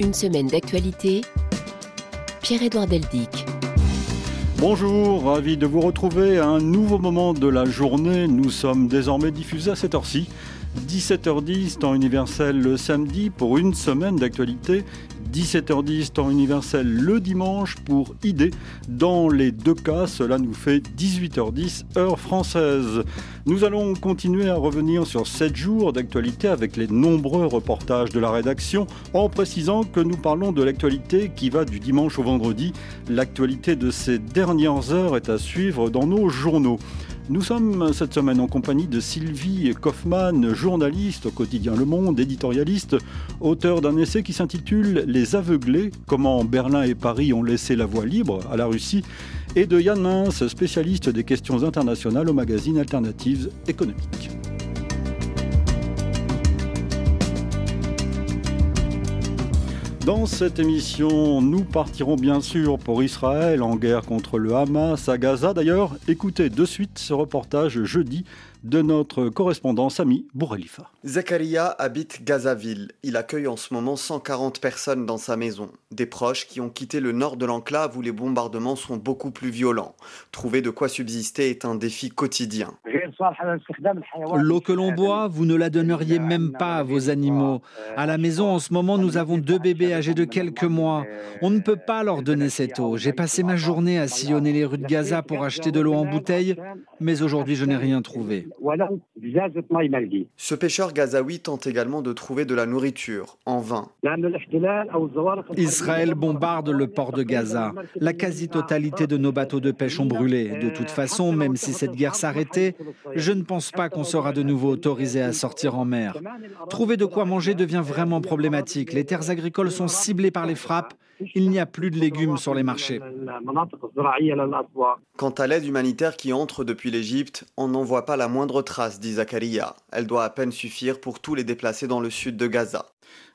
Une semaine d'actualité. Pierre-Édouard Deldic. Bonjour, ravi de vous retrouver à un nouveau moment de la journée. Nous sommes désormais diffusés à cette heure-ci. 17h10 temps universel le samedi pour une semaine d'actualité 17h10 temps universel le dimanche pour idée. Dans les deux cas, cela nous fait 18h10 heure française. Nous allons continuer à revenir sur 7 jours d'actualité avec les nombreux reportages de la rédaction en précisant que nous parlons de l'actualité qui va du dimanche au vendredi. L'actualité de ces dernières heures est à suivre dans nos journaux. Nous sommes cette semaine en compagnie de Sylvie Kaufmann, journaliste au quotidien Le Monde, éditorialiste, auteur d'un essai qui s'intitule Les aveuglés, comment Berlin et Paris ont laissé la voie libre à la Russie, et de Yann Mins, spécialiste des questions internationales au magazine Alternatives économiques. Dans cette émission, nous partirons bien sûr pour Israël en guerre contre le Hamas à Gaza. D'ailleurs, écoutez de suite ce reportage jeudi de notre correspondant Sami Bourrelifa. Zakaria habite Gazaville. Il accueille en ce moment 140 personnes dans sa maison. Des proches qui ont quitté le nord de l'enclave où les bombardements sont beaucoup plus violents. Trouver de quoi subsister est un défi quotidien. L'eau que l'on boit, vous ne la donneriez même pas à vos animaux. À la maison, en ce moment, nous avons deux bébés âgés de quelques mois. On ne peut pas leur donner cette eau. J'ai passé ma journée à sillonner les rues de Gaza pour acheter de l'eau en bouteille, mais aujourd'hui, je n'ai rien trouvé. Ce pêcheur gazaoui tente également de trouver de la nourriture, en vain. Israël bombarde le port de Gaza. La quasi-totalité de nos bateaux de pêche ont brûlé. De toute façon, même si cette guerre s'arrêtait, je ne pense pas qu'on sera de nouveau autorisé à sortir en mer. Trouver de quoi manger devient vraiment problématique. Les terres agricoles sont ciblées par les frappes. Il n'y a plus de légumes sur les marchés. Quant à l'aide humanitaire qui entre depuis l'Égypte, on n'en voit pas la moindre trace, dit Zakaria. Elle doit à peine suffire pour tous les déplacés dans le sud de Gaza.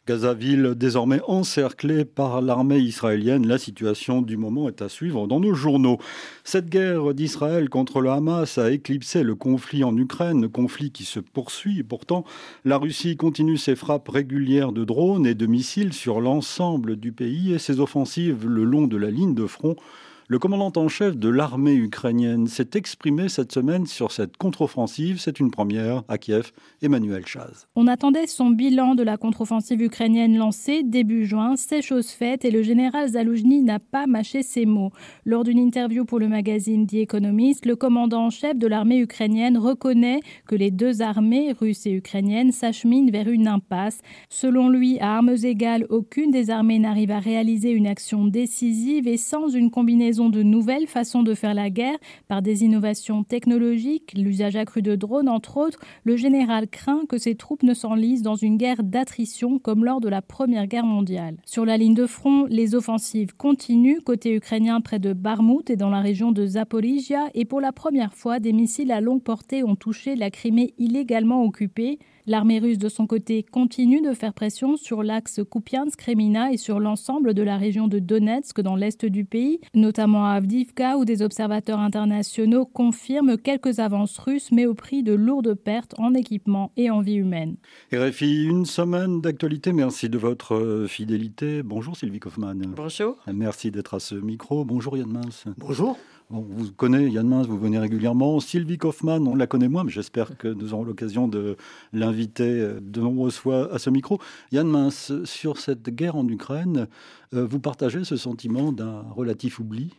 Gaza-ville désormais encerclée par l'armée israélienne. La situation du moment est à suivre dans nos journaux. Cette guerre d'Israël contre le Hamas a éclipsé le conflit en Ukraine, conflit qui se poursuit. Pourtant, la Russie continue ses frappes régulières de drones et de missiles sur l'ensemble du pays et ses offensives le long de la ligne de front le commandant en chef de l'armée ukrainienne s'est exprimé cette semaine sur cette contre-offensive. C'est une première à Kiev, Emmanuel Chaz. On attendait son bilan de la contre-offensive ukrainienne lancée début juin. C'est chose faite et le général Zaloujny n'a pas mâché ses mots. Lors d'une interview pour le magazine The Economist, le commandant en chef de l'armée ukrainienne reconnaît que les deux armées, russes et ukrainiennes, s'acheminent vers une impasse. Selon lui, à armes égales, aucune des armées n'arrive à réaliser une action décisive et sans une combinaison de nouvelles façons de faire la guerre par des innovations technologiques, l'usage accru de drones entre autres, le général craint que ses troupes ne s'enlisent dans une guerre d'attrition comme lors de la Première Guerre mondiale. Sur la ligne de front, les offensives continuent côté ukrainien près de Barmout et dans la région de Zaporizhia et pour la première fois, des missiles à longue portée ont touché la Crimée illégalement occupée. L'armée russe, de son côté, continue de faire pression sur l'axe Kupiansk-Kremina et sur l'ensemble de la région de Donetsk dans l'est du pays, notamment à Avdivka, où des observateurs internationaux confirment quelques avances russes, mais au prix de lourdes pertes en équipement et en vie humaine. RFI, une semaine d'actualité. Merci de votre euh, fidélité. Bonjour Sylvie Kaufmann. Bonjour. Merci d'être à ce micro. Bonjour Yann Mins. Bonjour. On vous connaît, Yann Mins, vous venez régulièrement. Sylvie Kaufmann, on la connaît moins, mais j'espère que nous aurons l'occasion de l'inviter euh, de nombreuses fois à ce micro. Yann Mins, sur cette guerre en Ukraine, euh, vous partagez ce sentiment d'un relatif oubli?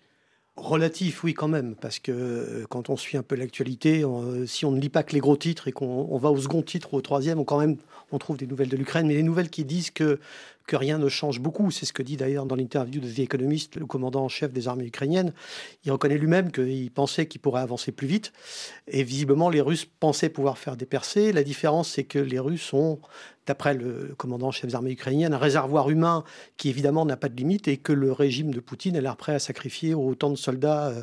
Relatif, oui, quand même, parce que euh, quand on suit un peu l'actualité, si on ne lit pas que les gros titres et qu'on va au second titre ou au troisième, on quand même on trouve des nouvelles de l'Ukraine, mais des nouvelles qui disent que que rien ne change beaucoup. C'est ce que dit d'ailleurs dans l'interview de The Economist le commandant en chef des armées ukrainiennes. Il reconnaît lui-même qu'il pensait qu'il pourrait avancer plus vite. Et visiblement, les Russes pensaient pouvoir faire des percées. La différence, c'est que les Russes ont, d'après le commandant en chef des armées ukrainiennes, un réservoir humain qui évidemment n'a pas de limite et que le régime de Poutine a l'air prêt à sacrifier autant de soldats euh,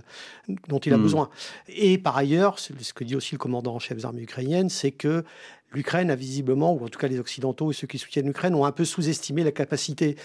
dont il a hmm. besoin. Et par ailleurs, c'est ce que dit aussi le commandant en chef des armées ukrainiennes, c'est que l'Ukraine a visiblement, ou en tout cas les Occidentaux et ceux qui soutiennent l'Ukraine, ont un peu sous-estimé la capacité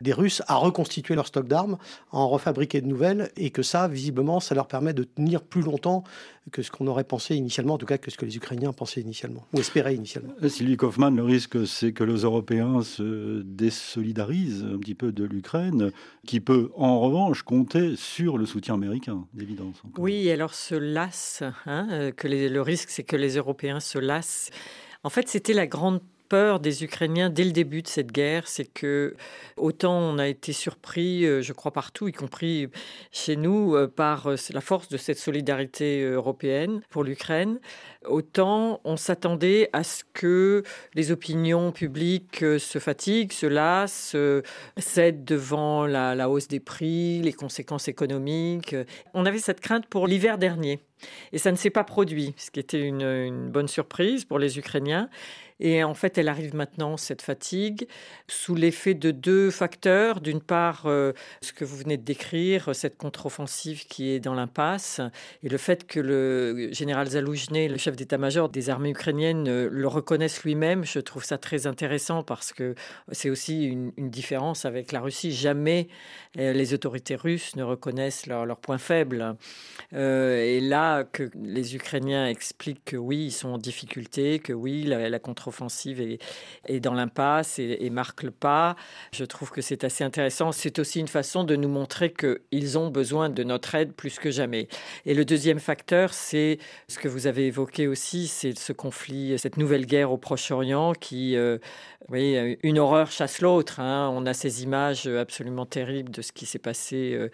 des Russes à reconstituer leur stock d'armes, à en refabriquer de nouvelles, et que ça, visiblement, ça leur permet de tenir plus longtemps que ce qu'on aurait pensé initialement, en tout cas que ce que les Ukrainiens pensaient initialement, ou espéraient initialement. Euh, Sylvie Kaufmann, le risque, c'est que les Européens se désolidarisent un petit peu de l'Ukraine, qui peut en revanche compter sur le soutien américain, d'évidence. Oui, alors se lasse, hein, euh, le risque, c'est que les Européens se lassent. En fait, c'était la grande peur des Ukrainiens dès le début de cette guerre, c'est que autant on a été surpris, euh, je crois partout, y compris chez nous, euh, par euh, la force de cette solidarité européenne pour l'Ukraine, autant on s'attendait à ce que les opinions publiques se fatiguent, se lassent, cèdent devant la, hausse des prix, les conséquences économiques. On avait cette crainte pour l'hiver dernier. Et ça ne s'est pas produit, ce qui était une bonne surprise pour les Ukrainiens. Et en fait, elle arrive maintenant, cette fatigue, sous l'effet de deux facteurs. D'une part, euh, ce que vous venez de décrire, cette contre-offensive qui est dans l'impasse, et le fait que le général Zaloujny, le chef d'état-major des armées ukrainiennes, euh, le reconnaisse lui-même, je trouve ça très intéressant parce que c'est aussi une, différence avec la Russie. Jamais euh, les autorités russes ne reconnaissent leurs leur points faibles. et là, que les Ukrainiens expliquent que oui, ils sont en difficulté, que oui, la, la contre offensive est, dans l'impasse et, marque le pas. Je trouve que c'est assez intéressant. C'est aussi une façon de nous montrer qu'ils ont besoin de notre aide plus que jamais. Et le deuxième facteur, c'est ce que vous avez évoqué aussi, c'est ce conflit, cette nouvelle guerre au Proche-Orient qui, euh, oui, une horreur chasse l'autre. Hein. On a ces images absolument terribles de ce qui s'est passé euh,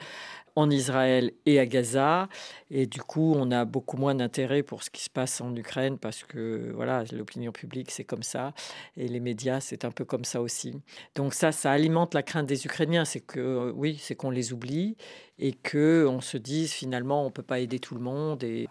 en Israël et à Gaza. Et du coup, on a beaucoup moins d'intérêt pour ce qui se passe en Ukraine parce que voilà, l'opinion publique, c'est comme ça. Et les médias, c'est un peu comme ça aussi. Donc ça, ça alimente la crainte des Ukrainiens. C'est que, oui, c'est qu'on les oublie et que on se dise finalement on peut pas aider tout le monde et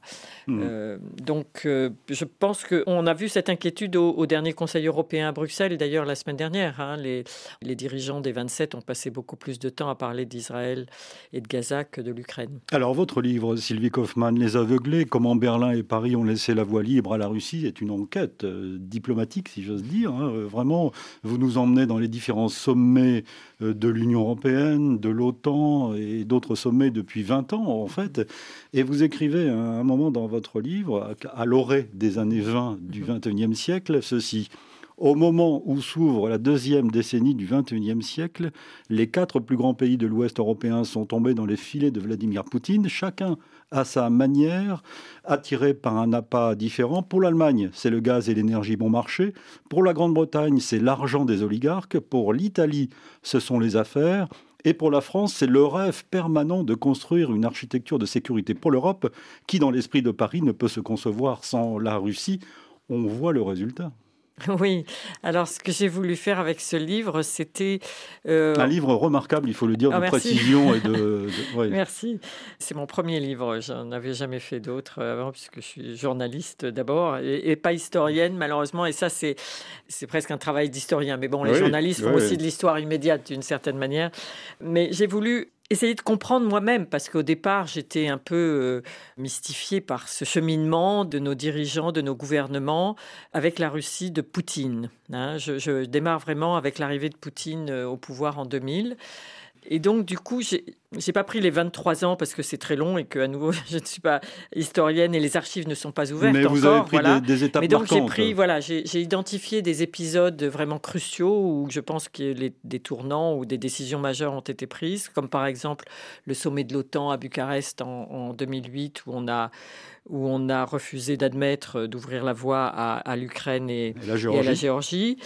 mmh. euh, donc euh, je pense qu'on a vu cette inquiétude au, dernier Conseil européen à Bruxelles d'ailleurs la semaine dernière hein. les, les dirigeants des 27 ont passé beaucoup plus de temps à parler d'Israël et de Gaza que de l'Ukraine. Alors votre livre Sylvie Kaufmann, Les aveuglés, comment Berlin et Paris ont laissé la voie libre à la Russie, est une enquête euh, diplomatique, si j'ose dire. Hein. Vraiment, vous nous emmenez dans les différents sommets de l'Union européenne, de l'OTAN et d'autres sommets depuis 20 ans, en fait. Et vous écrivez à un moment dans votre livre, à l'orée des années 20 du 21e siècle, ceci. Au moment où s'ouvre la deuxième décennie du XXIe siècle, les quatre plus grands pays de l'Ouest européen sont tombés dans les filets de Vladimir Poutine, chacun à sa manière, attiré par un appât différent. Pour l'Allemagne, c'est le gaz et l'énergie bon marché. Pour la Grande-Bretagne, c'est l'argent des oligarques. Pour l'Italie, ce sont les affaires. Et pour la France, c'est le rêve permanent de construire une architecture de sécurité pour l'Europe qui, dans l'esprit de Paris, ne peut se concevoir sans la Russie. On voit le résultat. Oui, alors ce que j'ai voulu faire avec ce livre, c'était... Euh, un livre remarquable, il faut le dire, de ah, précision et de... Merci. C'est mon premier livre, j'en avais jamais fait d'autres avant, puisque je suis journaliste d'abord, et, pas historienne malheureusement, et ça c'est, c'est presque un travail d'historien. Mais bon, les journalistes font aussi de l'histoire immédiate d'une certaine manière. Mais j'ai voulu essayer de comprendre moi-même, parce qu'au départ, j'étais un peu euh, mystifiée par ce cheminement de nos dirigeants, de nos gouvernements avec la Russie de Poutine. Hein. je, démarre vraiment avec l'arrivée de Poutine euh, au pouvoir en 2000. Et donc, du coup, j'ai n'ai pas pris les 23 ans parce que c'est très long et que, à nouveau, je ne suis pas historienne et les archives ne sont pas ouvertes Mais vous avez pris des, des, étapes Mais donc, j'ai pris, voilà, j'ai identifié des épisodes vraiment cruciaux où je pense que les, des tournants ou des décisions majeures ont été prises, comme par exemple le sommet de l'OTAN à Bucarest en, en 2008 où on a où on a refusé d'admettre euh, d'ouvrir la voie à, l'Ukraine et, à la Géorgie,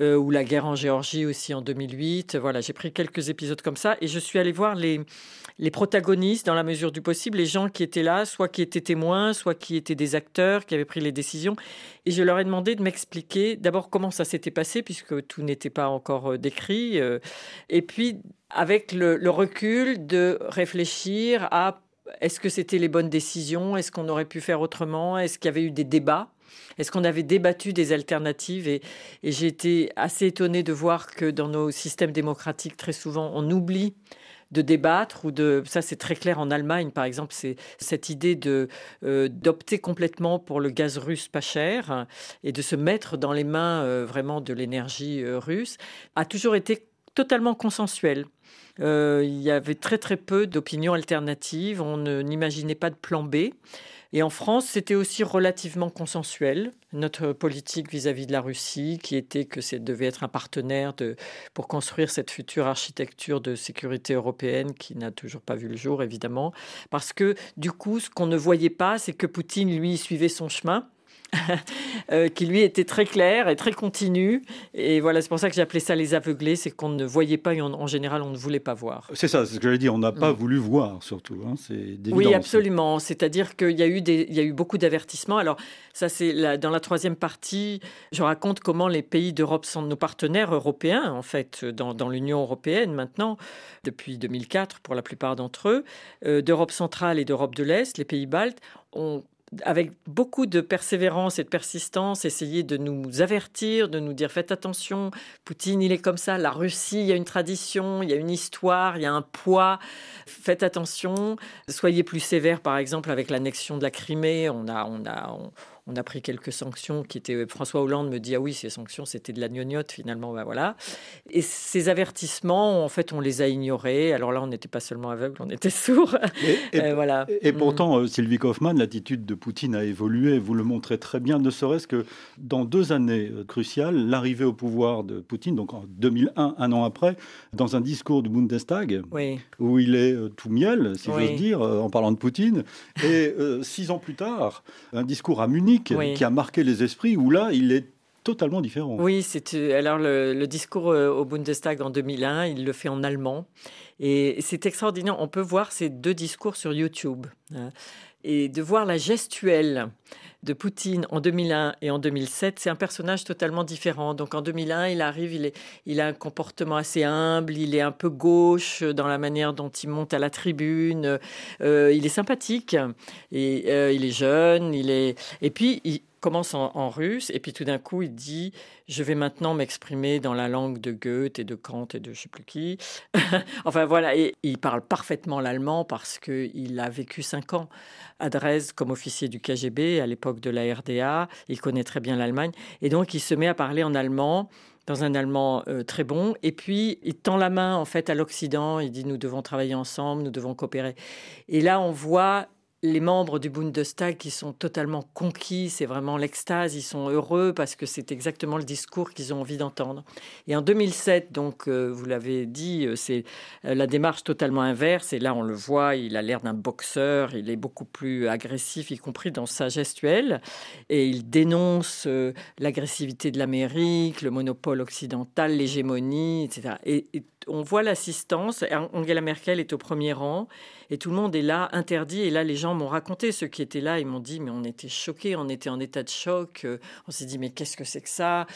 euh, ou la guerre en Géorgie aussi en 2008. Voilà, j'ai pris quelques épisodes comme ça et je suis allée voir les, les protagonistes dans la mesure du possible, les gens qui étaient là, soit qui étaient témoins, soit qui étaient des acteurs, qui avaient pris les décisions. Et je leur ai demandé de m'expliquer d'abord comment ça s'était passé, puisque tout n'était pas encore euh, décrit, et puis avec le, le recul de réfléchir à est-ce que c'était les bonnes décisions Est-ce qu'on aurait pu faire autrement Est-ce qu'il y avait eu des débats Est-ce qu'on avait débattu des alternatives Et, j'ai été assez étonnée de voir que dans nos systèmes démocratiques, très souvent, on oublie de débattre ou de ça c'est très clair en Allemagne par exemple c'est cette idée de euh, d'opter complètement pour le gaz russe pas cher et de se mettre dans les mains euh, vraiment de l'énergie euh, russe a toujours été totalement consensuel. il y avait très très peu d'opinions alternatives, on n'imaginait pas de plan B. Et en France, c'était aussi relativement consensuel, notre politique vis-à-vis de la Russie, qui était que ça devait être un partenaire pour construire cette future architecture de sécurité européenne qui n'a toujours pas vu le jour, évidemment. Parce que, du coup, ce qu'on ne voyait pas, c'est que Poutine, lui, suivait son chemin qui lui était très clair et très continu. Et voilà, c'est pour ça que j'appelais ça les aveuglés, c'est qu'on ne voyait pas et en général on ne voulait pas voir. C'est ça, c'est ce que j'allais dire, on n'a pas mm. voulu voir surtout. Hein, oui, absolument. C'est-à-dire qu'il y, a eu il y a eu beaucoup d'avertissements. Alors ça, c'est dans la troisième partie, je raconte comment les pays d'Europe sont nos partenaires européens, en fait, dans, dans l'Union européenne maintenant, depuis 2004 pour la plupart d'entre eux, euh, d'Europe centrale et d'Europe de l'Est, les pays baltes, ont avec beaucoup de persévérance et de persistance, essayer de nous avertir, de nous dire faites attention, Poutine il est comme ça, la Russie il y a une tradition, il y a une histoire, il y a un poids, faites attention, soyez plus sévères par exemple avec l'annexion de la Crimée, on a, on a, on a pris quelques sanctions qui étaient. François Hollande me dit ah oui ces sanctions c'était de la gnognotte finalement ben voilà. Et ces avertissements en fait on les a ignorés. Alors là on n'était pas seulement aveugle, on était sourds. Et, euh, voilà. Et mm. pourtant euh, Sylvie Kaufmann, l'attitude de Poutine a évolué. Vous le montrez très bien, ne serait-ce que dans deux années euh, cruciales, l'arrivée au pouvoir de Poutine, donc en 2001, un an après, dans un discours du Bundestag où il est tout miel, si j'ose dire, en parlant de Poutine, et six ans plus tard, un discours à Munich qui a marqué les esprits, où là, il est totalement différent. Oui, c'est alors le, discours euh, au Bundestag en 2001, il le fait en allemand et c'est extraordinaire. On peut voir ces deux discours sur YouTube hein. et de voir la gestuelle de Poutine en 2001 et en 2007, c'est un personnage totalement différent. Donc en 2001, il arrive, il, est, il a un comportement assez humble, il est un peu gauche dans la manière dont il monte à la tribune, euh, il est sympathique, et, euh, il est jeune, il est... Et puis, il, commence en, russe et puis tout d'un coup il dit je vais maintenant m'exprimer dans la langue de Goethe et de Kant et de je sais plus qui. enfin voilà, et il parle parfaitement l'allemand parce qu'il a vécu cinq ans à Dresde comme officier du KGB à l'époque de la RDA. Il connaît très bien l'Allemagne et donc il se met à parler en allemand dans un allemand euh, très bon. Et puis, il tend la main, en fait, à l'Occident. Il dit, nous devons travailler ensemble, nous devons coopérer. Et là, on voit les membres du Bundestag qui sont totalement conquis, c'est vraiment l'extase, ils sont heureux parce que c'est exactement le discours qu'ils ont envie d'entendre. Et en 2007, donc euh, vous l'avez dit, euh, c'est euh, la démarche totalement inverse et là on le voit, il a l'air d'un boxeur, il est beaucoup plus agressif, y compris dans sa gestuelle, et il dénonce l'agressivité de l'Amérique, le monopole occidental, l'hégémonie, etc. et on voit l'assistance, Angela Merkel est au premier rang et tout le monde est là, interdit. Et là, les gens m'ont raconté, ceux qui étaient là, ils m'ont dit, mais on était choqués, on était en état de choc, euh, on s'est dit, mais qu'est-ce que c'est que ça?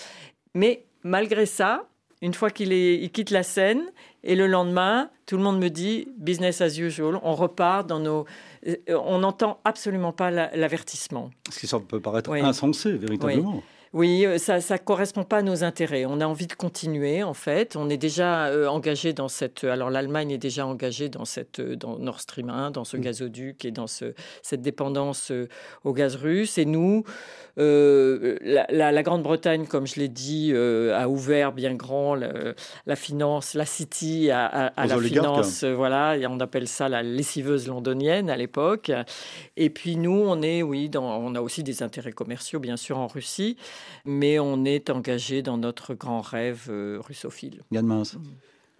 Mais malgré ça, une fois qu'il il quitte la scène, et le lendemain, tout le monde me dit, business as usual, on repart dans nos... Euh, on n'entend absolument pas l'avertissement. Ce qui peut paraître insensé, véritablement. Oui, euh, ça ne correspond pas à nos intérêts. On a envie de continuer, en fait. On est déjà euh, engagé dans cette. Alors, l'Allemagne est déjà engagée dans, cette, euh, dans Nord Stream 1, dans ce mm. gazoduc et dans ce, cette dépendance au gaz russe. Et nous, la, Grande-Bretagne, comme je l'ai dit, a ouvert bien grand la, finance, la City à, la finance. voilà, et on appelle ça la lessiveuse londonienne à l'époque. Et puis, nous, on est, oui, dans, on a aussi des intérêts commerciaux, bien sûr, en Russie mais on est engagé dans notre grand rêve euh, russophile. Yann Mince.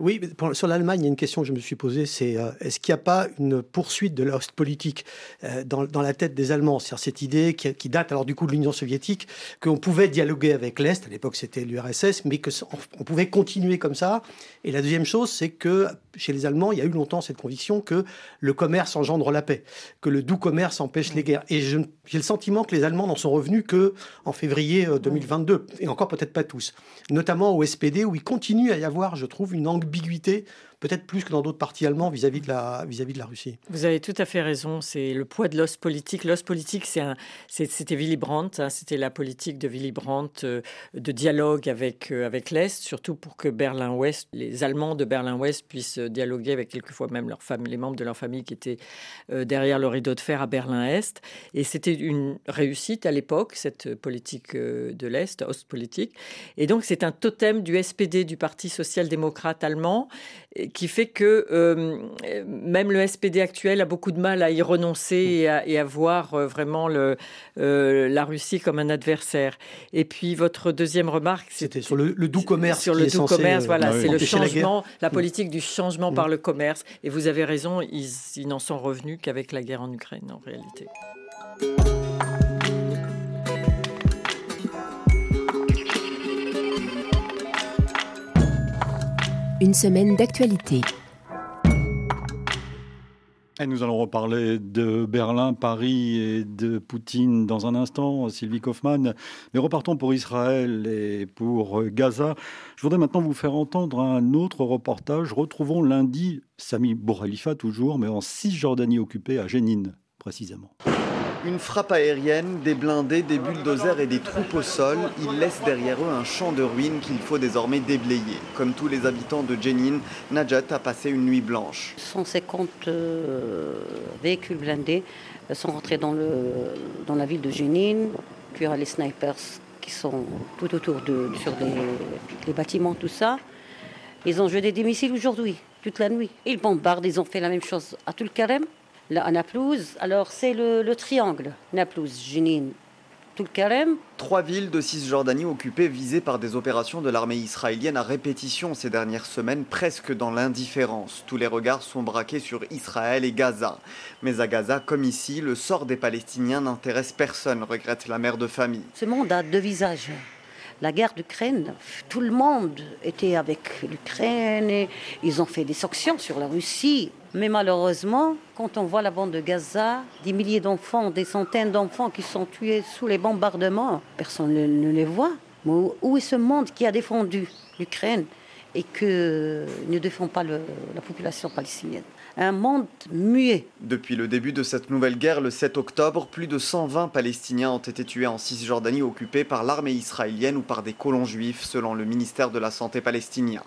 Oui, sur l'Allemagne, il y a une question que je me suis posée, c'est euh, est-ce qu'il n'y a pas une poursuite de politique euh, dans, dans, la tête des Allemands? C'est cette idée qui, qui, date alors du coup de l'Union soviétique, qu'on pouvait dialoguer avec l'Est, à l'époque c'était l'URSS, mais qu'on pouvait continuer comme ça. Et la deuxième chose, c'est que chez les Allemands, il y a eu longtemps cette conviction que le commerce engendre la paix, que le doux commerce empêche les guerres. Et j'ai le sentiment que les Allemands n'en sont revenus que en février 2022, euh, et encore peut-être pas tous, notamment au SPD, où il continue à y avoir, je trouve, une ambiguïté peut-être plus que dans d'autres partis allemands vis-à-vis de, la, vis-à-vis de la Russie. Vous avez tout à fait raison, c'est le poids de l'os politique. L'os politique, c'était Willy Brandt, hein, c'était la politique de Willy Brandt euh, de dialogue avec, euh, avec l'Est, surtout pour que Berlin-Ouest, les Allemands de Berlin-Ouest puissent dialoguer avec quelquefois même leurs femmes, les membres de leur famille qui étaient derrière le rideau de fer à Berlin-Est. Et c'était une réussite à l'époque, cette politique de l'Est, Ostpolitik. Et donc, c'est un totem du SPD, du Parti social-démocrate allemand, qui fait que euh, même le SPD actuel a beaucoup de mal à y renoncer et à, voir euh, vraiment le, euh, la Russie comme un adversaire. Et puis, votre deuxième remarque, c'était sur le, doux commerce. Sur le doux commerce, voilà, c'est le changement, la, politique du changement par le commerce. Et vous avez raison, ils, ils n'en sont revenus qu'avec la guerre en Ukraine, en réalité. Une semaine d'actualité. Et nous allons reparler de Berlin, Paris et de Poutine dans un instant, Sylvie Kaufmann. Mais repartons pour Israël et pour Gaza. Je voudrais maintenant vous faire entendre un autre reportage. Retrouvons lundi Sami Bouralifa toujours, mais en Cisjordanie occupée à Jénine précisément. Une frappe aérienne, des blindés, des bulldozers et des troupes au sol, ils laissent derrière eux un champ de ruines qu'il faut désormais déblayer. Comme tous les habitants de Jenin, Najat a passé une nuit blanche. 150 euh, véhicules blindés sont rentrés dans, le, la ville de Jenin. Puis les snipers qui sont tout autour de sur les, bâtiments, tout ça. Ils ont jeté des missiles aujourd'hui, toute la nuit. Ils bombardent, ils ont fait la même chose à Tulkarem à Naplouse. Alors c'est le, triangle, Naplouse, Jenin, Tulkarem. Trois villes de Cisjordanie occupées visées par des opérations de l'armée israélienne à répétition ces dernières semaines, presque dans l'indifférence. Tous les regards sont braqués sur Israël et Gaza. Mais à Gaza, comme ici, le sort des Palestiniens n'intéresse personne, regrette la mère de famille. Ce monde a deux visages la guerre d'Ukraine, tout le monde était avec l'Ukraine et ils ont fait des sanctions sur la Russie. Mais malheureusement, quand on voit la bande de Gaza, des milliers d'enfants, des centaines d'enfants qui sont tués sous les bombardements, personne ne, les voit. où est ce monde qui a défendu l'Ukraine et qui ne défend pas la population palestinienne? Un monde muet. Depuis le début de cette nouvelle guerre, le 7 octobre, plus de 120 Palestiniens ont été tués en Cisjordanie occupée par l'armée israélienne ou par des colons juifs, selon le ministère de la Santé palestinien.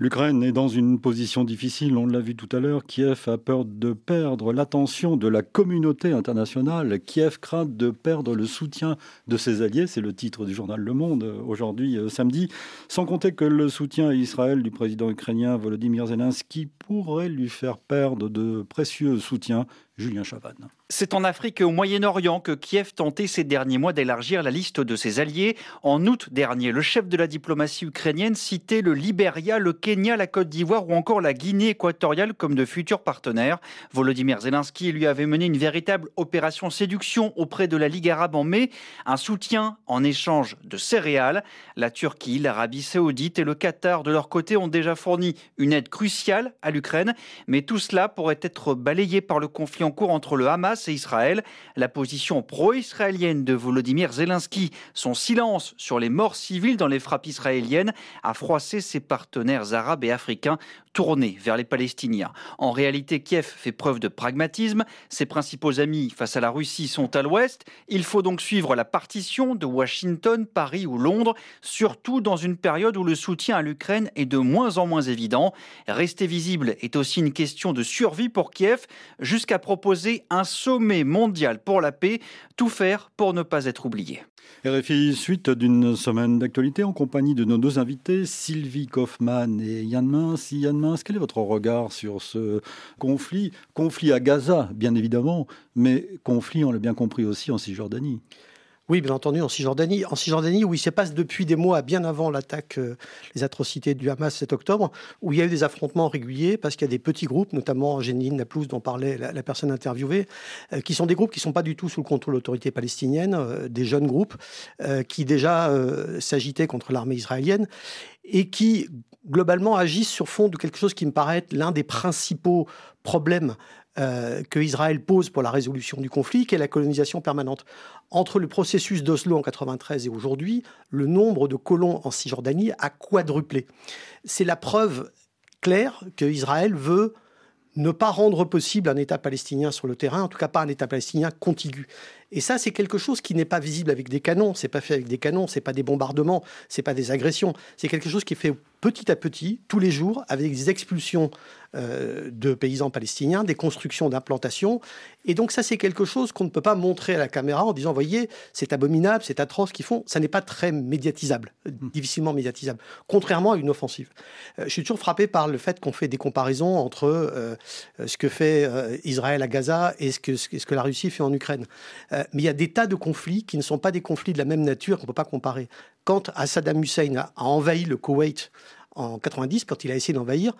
L'Ukraine est dans une position difficile, on l'a vu tout à l'heure. Kiev a peur de perdre l'attention de la communauté internationale. Kiev craint de perdre le soutien de ses alliés, c'est le titre du journal Le Monde euh, aujourd'hui euh, samedi. Sans compter que le soutien à Israël du président ukrainien Volodymyr Zelensky pourrait lui faire perdre de précieux soutiens Julien Chavannes. C'est en Afrique et au Moyen-Orient que Kiev tentait ces derniers mois d'élargir la liste de ses alliés. En août dernier, le chef de la diplomatie ukrainienne citait le Libéria, le Kenya, la Côte d'Ivoire ou encore la Guinée équatoriale comme de futurs partenaires. Volodymyr Zelensky lui avait mené une véritable opération séduction auprès de la Ligue arabe en mai, un soutien en échange de céréales. La Turquie, l'Arabie saoudite et le Qatar de leur côté ont déjà fourni une aide cruciale à l'Ukraine, mais tout cela pourrait être balayé par le conflit en cours entre le Hamas et Israël. La position pro-israélienne de Volodymyr Zelensky, son silence sur les morts civiles dans les frappes israéliennes, a froissé ses partenaires arabes et africains tournés vers les Palestiniens. En réalité, Kiev fait preuve de pragmatisme. Ses principaux amis face à la Russie sont à l'ouest. Il faut donc suivre la partition de Washington, Paris ou Londres, surtout dans une période où le soutien à l'Ukraine est de moins en moins évident. Rester visible est aussi une question de survie pour Kiev, jusqu'à proposer un sommet mondial pour la paix, tout faire pour ne pas être oublié. RFI, suite d'une semaine d'actualité en compagnie de nos deux invités, Sylvie Kaufmann et Yann Mince. Yann Mince, quel est votre regard sur ce conflit? Conflit à Gaza, bien évidemment, mais conflit, on l'a bien compris aussi, en Cisjordanie. Oui, bien entendu, en Cisjordanie. En Cisjordanie, où il se passe depuis des mois, bien avant l'attaque, euh, les atrocités du Hamas 7 octobre, où il y a eu des affrontements réguliers, parce qu'il y a des petits groupes, notamment Jenin, Naplouse, dont parlait la, personne interviewée, euh, qui sont des groupes qui ne sont pas du tout sous le contrôle de l'autorité palestinienne, euh, des jeunes groupes, qui déjà s'agitaient contre l'armée israélienne, et qui, globalement, agissent sur fond de quelque chose qui me paraît être l'un des principaux problèmes euh, que Israël pose pour la résolution du conflit, qui est la colonisation permanente. Entre le processus d'Oslo en 93 et aujourd'hui, le nombre de colons en Cisjordanie a quadruplé. C'est la preuve clair qu'Israël veut ne pas rendre possible un État palestinien sur le terrain, en tout cas pas un État palestinien contigu. Et ça, c'est quelque chose qui n'est pas visible avec des canons. C'est pas fait avec des canons, c'est pas des bombardements, c'est pas des agressions. C'est quelque chose qui est fait petit à petit, tous les jours, avec des expulsions euh, de paysans palestiniens, des constructions d'implantations. Et donc ça, c'est quelque chose qu'on ne peut pas montrer à la caméra en disant, voyez, c'est abominable, c'est atroce ce qu'ils font. Ça n'est pas très médiatisable, hmm. difficilement médiatisable, contrairement à une offensive. Euh, je suis toujours frappé par le fait qu'on fait des comparaisons entre euh, ce que fait Israël à Gaza et ce que, ce que la Russie fait en Ukraine. Mais il y a des tas de conflits qui ne sont pas des conflits de la même nature qu'on ne peut pas comparer. Quand Saddam Hussein a envahi le Koweït en 90, quand il a essayé d'envahir,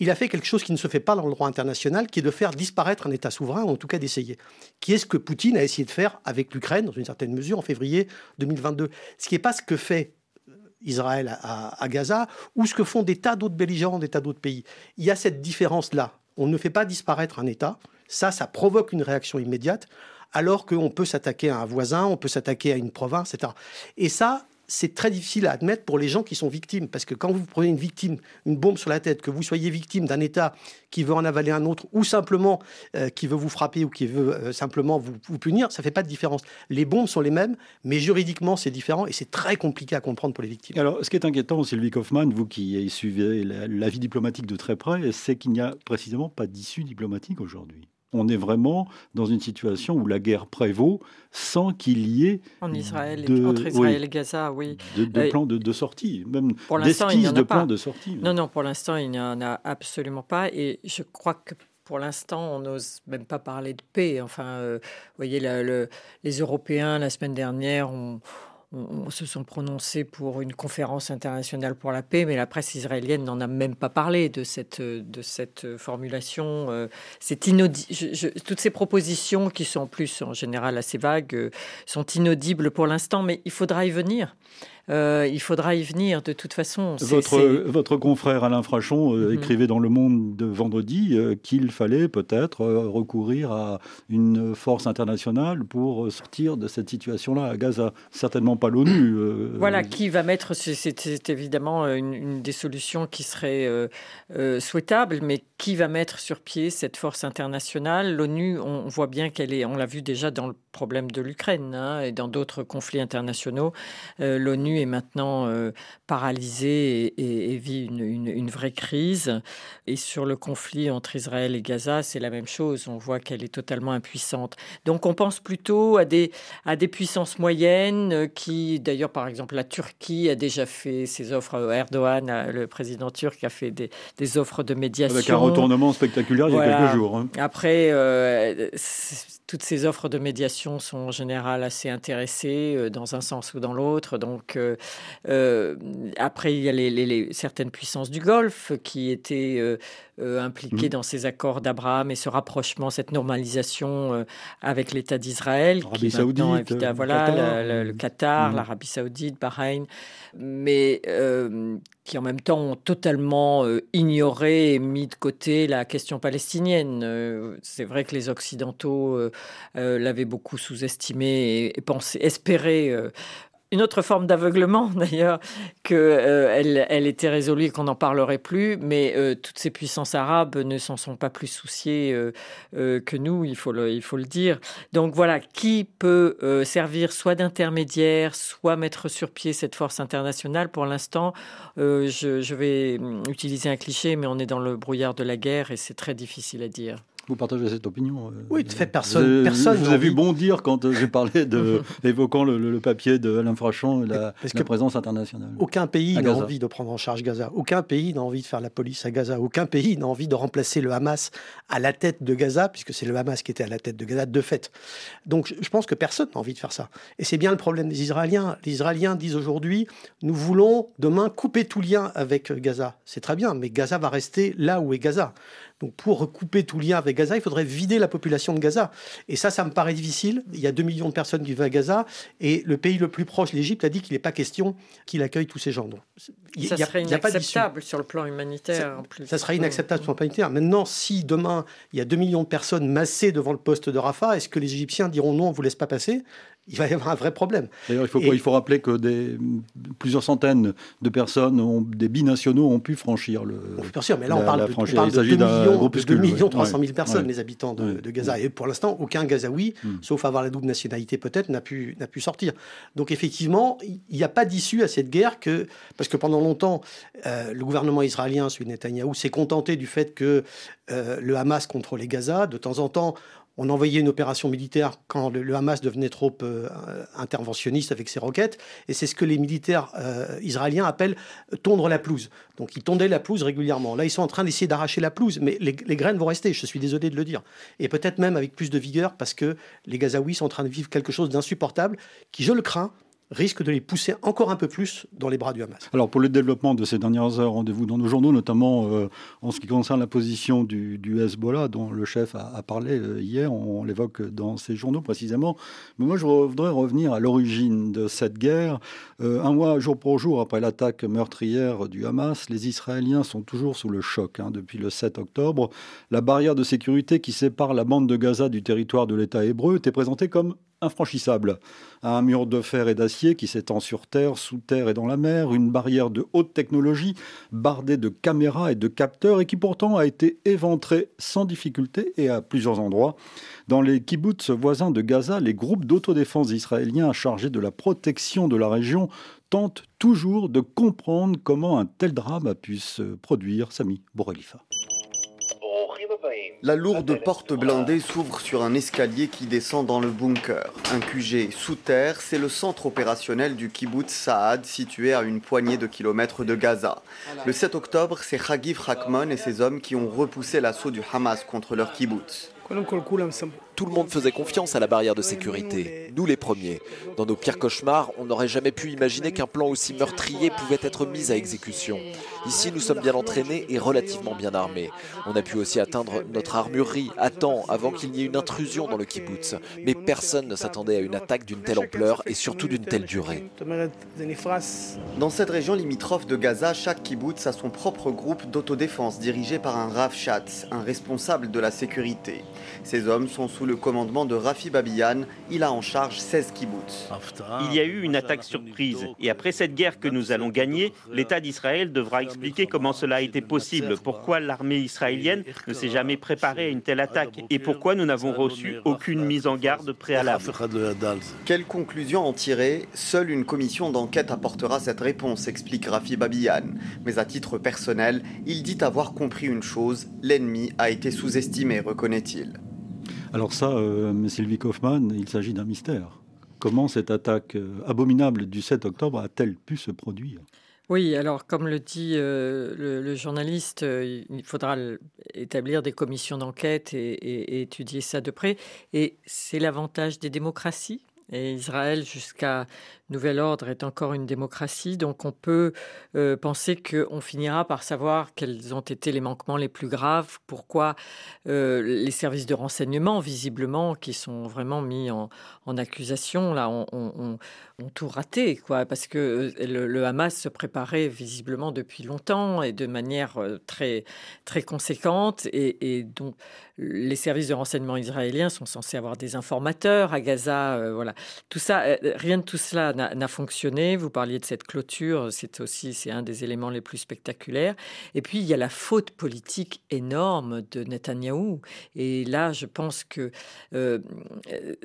il a fait quelque chose qui ne se fait pas dans le droit international, qui est de faire disparaître un État souverain, ou en tout cas d'essayer. Qui est ce que Poutine a essayé de faire avec l'Ukraine, dans une certaine mesure, en février 2022. Ce qui n'est pas ce que fait euh, Israël à, Gaza, ou ce que font des tas d'autres belligérants, des tas d'autres pays. Il y a cette différence-là. On ne fait pas disparaître un État. Ça, ça provoque une réaction immédiate, alors qu'on peut s'attaquer à un voisin, on peut s'attaquer à une province, etc. Et ça, c'est très difficile à admettre pour les gens qui sont victimes. Parce que quand vous prenez une victime, une bombe sur la tête, que vous soyez victime d'un État qui veut en avaler un autre, ou simplement euh, qui veut vous frapper, ou qui veut euh, simplement vous, punir, ça ne fait pas de différence. Les bombes sont les mêmes, mais juridiquement, c'est différent et c'est très compliqué à comprendre pour les victimes. Alors, ce qui est inquiétant, Sylvie Kaufmann, vous qui suivez la vie diplomatique de très près, c'est qu'il n'y a précisément pas d'issue diplomatique aujourd'hui on est vraiment dans une situation où la guerre prévaut sans qu'il y ait en Israël, entre Israël et Gaza, oui, de, de plans de, sortie, même d'esquisses de plans de sortie. Non, non, pour l'instant, il n'y en a absolument pas, et je crois que pour l'instant, on n'ose même pas parler de paix. Enfin, euh, vous voyez, les Européens, la semaine dernière, ont, on, se sont prononcés pour une conférence internationale pour la paix, mais la presse israélienne n'en a même pas parlé de cette, de cette formulation. Euh, toutes ces propositions, qui sont en plus en général assez vagues, euh, sont inaudibles pour l'instant, mais il faudra y venir. Euh, il faudra y venir de toute façon. Votre, votre confrère Alain Frachon euh, mhm. écrivait dans Le Monde de vendredi euh, qu'il fallait peut-être recourir à une force internationale pour sortir de cette situation-là à Gaza. Certainement pas l'ONU. voilà, qui va mettre, c'est évidemment une, des solutions qui serait souhaitable, mais qui va mettre sur pied cette force internationale? L'ONU, on voit bien qu'elle est, on l'a vu déjà dans le problème de l'Ukraine hein, et dans d'autres conflits internationaux. L'ONU est maintenant euh, paralysée et, vit une, vraie crise. Et sur le conflit entre Israël et Gaza, c'est la même chose. On voit qu'elle est totalement impuissante. Donc on pense plutôt à des, à des puissances moyennes euh, qui, d'ailleurs, par exemple, la Turquie a déjà fait ses offres. Erdogan, euh, le président turc, a fait des, des offres de médiation. Avec un retournement spectaculaire il y a quelques jours. Hein. Après, toutes ces offres de médiation sont en général assez intéressées dans un sens ou dans l'autre. Donc, euh, euh, après, il y a les, certaines puissances du Golfe qui étaient euh, impliquées mmh. dans ces accords d'Abraham et ce rapprochement, cette normalisation avec l'État d'Israël, maintenant, évidemment, voilà, le, Qatar, mmh. l'Arabie Saoudite, Bahreïn, mais qui en même temps ont totalement ignoré et mis de côté la question palestinienne. c'est vrai que les Occidentaux l'avaient beaucoup sous-estimé et, et pensé, espéré une autre forme d'aveuglement d'ailleurs, qu'elle euh, elle était résolue et qu'on n'en parlerait plus, mais euh, toutes ces puissances arabes ne s'en sont pas plus souciées euh, que nous, il faut, le, dire. Donc voilà, qui peut servir soit d'intermédiaire, soit mettre sur pied cette force internationale? Pour l'instant, je, je vais hum, utiliser un cliché, mais on est dans le brouillard de la guerre et c'est très difficile à dire. Vous partagez cette opinion euh, Oui, de fait, personne. personne vous avez vu bondir quand euh, j'ai parlé de, évoquant le, papier de Alain Frachon et la, présence internationale. Aucun pays n'a envie de prendre en charge Gaza. Aucun pays n'a envie de faire la police à Gaza. Aucun pays n'a envie de remplacer le Hamas à la tête de Gaza, puisque c'est le Hamas qui était à la tête de Gaza de fait. Donc je pense que personne n'a envie de faire ça. Et c'est bien le problème des Israéliens. Les Israéliens disent aujourd'hui nous voulons demain couper tout lien avec Gaza. C'est très bien, mais Gaza va rester là où est Gaza. Donc pour recouper tout lien avec Gaza, il faudrait vider la population de Gaza. Et ça, ça me paraît difficile. Il y a 2 millions de personnes qui vivent à Gaza et le pays le plus proche, l'Égypte, a dit qu'il n'est pas question qu'il accueille tous ces gens. Donc, ça serait inacceptable sur le plan humanitaire. Ça, en plus. ça serait inacceptable sur le plan humanitaire. Maintenant, si demain il y a 2 millions de personnes massées devant le poste de Rafah, est-ce que les Égyptiens diront non, on ne vous laisse pas passer? Il va y avoir un vrai problème. D'ailleurs, il faut, il faut rappeler que des, plusieurs centaines de personnes, ont, des binationaux, ont pu franchir le. bien sûr, mais là, on parle, de, on parle de 2 millions, 2 millions 300 000 personnes, les habitants de, Gaza. Et pour l'instant, aucun Gazaoui, hmm. sauf avoir la double nationalité peut-être, n'a pu, pu sortir. Donc, effectivement, il n'y a pas d'issue à cette guerre que. Parce que pendant longtemps, euh, le gouvernement israélien, celui de Netanyahou, s'est contenté du fait que euh, le Hamas contrôlait Gaza. De temps en temps, on envoyait une opération militaire quand le, Hamas devenait trop euh, interventionniste avec ses roquettes. Et c'est ce que les militaires euh, israéliens appellent tondre la pelouse. Donc ils tondaient la pelouse régulièrement. Là, ils sont en train d'essayer d'arracher la pelouse, mais les, les, graines vont rester, je suis désolé de le dire. Et peut-être même avec plus de vigueur parce que les Gazaouis sont en train de vivre quelque chose d'insupportable qui, je le crains, risque de les pousser encore un peu plus dans les bras du Hamas. Alors pour le développement de ces dernières heures, rendez-vous dans nos journaux, notamment euh, en ce qui concerne la position du, Hezbollah, dont le chef a, parlé euh, hier, on, l'évoque dans ces journaux précisément. Mais moi je voudrais revenir à l'origine de cette guerre. Euh, un mois, jour pour jour, après l'attaque meurtrière du Hamas, les Israéliens sont toujours sous le choc. Hein, depuis le 7 octobre, la barrière de sécurité qui sépare la bande de Gaza du territoire de l'État hébreu était présentée comme infranchissable. Un mur de fer et d'acier qui s'étend sur terre, sous terre et dans la mer, une barrière de haute technologie bardée de caméras et de capteurs et qui pourtant a été éventrée sans difficulté et à plusieurs endroits. Dans les kibbutz voisins de Gaza, les groupes d'autodéfense israéliens chargés de la protection de la région tentent toujours de comprendre comment un tel drame a pu se produire. Sami Bourrelifa. La lourde porte blindée s'ouvre sur un escalier qui descend dans le bunker. Un QG sous terre, c'est le centre opérationnel du kibbutz Saad, situé à une poignée de kilomètres de Gaza. Le 7 octobre, c'est Chagiv Rakmon et ses hommes qui ont repoussé l'assaut du Hamas contre leur kibbutz. Tout le monde faisait confiance à la barrière de sécurité, nous les premiers. Dans nos pires cauchemars, on n'aurait jamais pu imaginer qu'un plan aussi meurtrier pouvait être mis à exécution. Ici, nous sommes bien entraînés et relativement bien armés. On a pu aussi atteindre notre armurerie à temps avant qu'il n'y ait une intrusion dans le kibbutz. Mais personne ne s'attendait à une attaque d'une telle ampleur et surtout d'une telle durée. Dans cette région limitrophe de Gaza, chaque kibbutz a son propre groupe d'autodéfense dirigé par un Rav Shatz, un responsable de la sécurité. Ces hommes sont sous le commandement de Rafi Babian. Il a en charge 16 kibbutz. Il y a eu une attaque surprise. Et après cette guerre que nous allons gagner, l'État d'Israël devra expliquer comment cela a été possible, pourquoi l'armée israélienne ne s'est jamais préparée à une telle attaque et pourquoi nous n'avons reçu aucune mise en garde préalable. Quelle conclusion en tirer? Seule une commission d'enquête apportera cette réponse, explique Rafi Babian. Mais à titre personnel, il dit avoir compris une chose, l'ennemi a été sous-estimé, reconnaît-il. Alors ça, euh, Sylvie Kaufmann, il s'agit d'un mystère. Comment cette attaque euh, abominable du 7 octobre a-t-elle pu se produire? Oui, alors comme le dit euh, le, journaliste, il faudra établir des commissions d'enquête et, étudier ça de près. Et c'est l'avantage des démocraties? Et Israël, jusqu'à nouvel ordre est encore une démocratie, donc on peut euh, penser qu'on finira par savoir quels ont été les manquements les plus graves, pourquoi euh, les services de renseignement, visiblement, qui sont vraiment mis en, accusation, là, ont, tout raté, quoi, parce que euh, le, Hamas se préparait visiblement depuis longtemps et de manière très, très conséquente, et, donc les services de renseignement israéliens sont censés avoir des informateurs à Gaza, voilà. Tout ça, rien de tout cela n'a fonctionné. Vous parliez de cette clôture, c'est aussi c'est un des éléments les plus spectaculaires. Et puis il y a la faute politique énorme de Netanyahou. Et là, je pense que euh,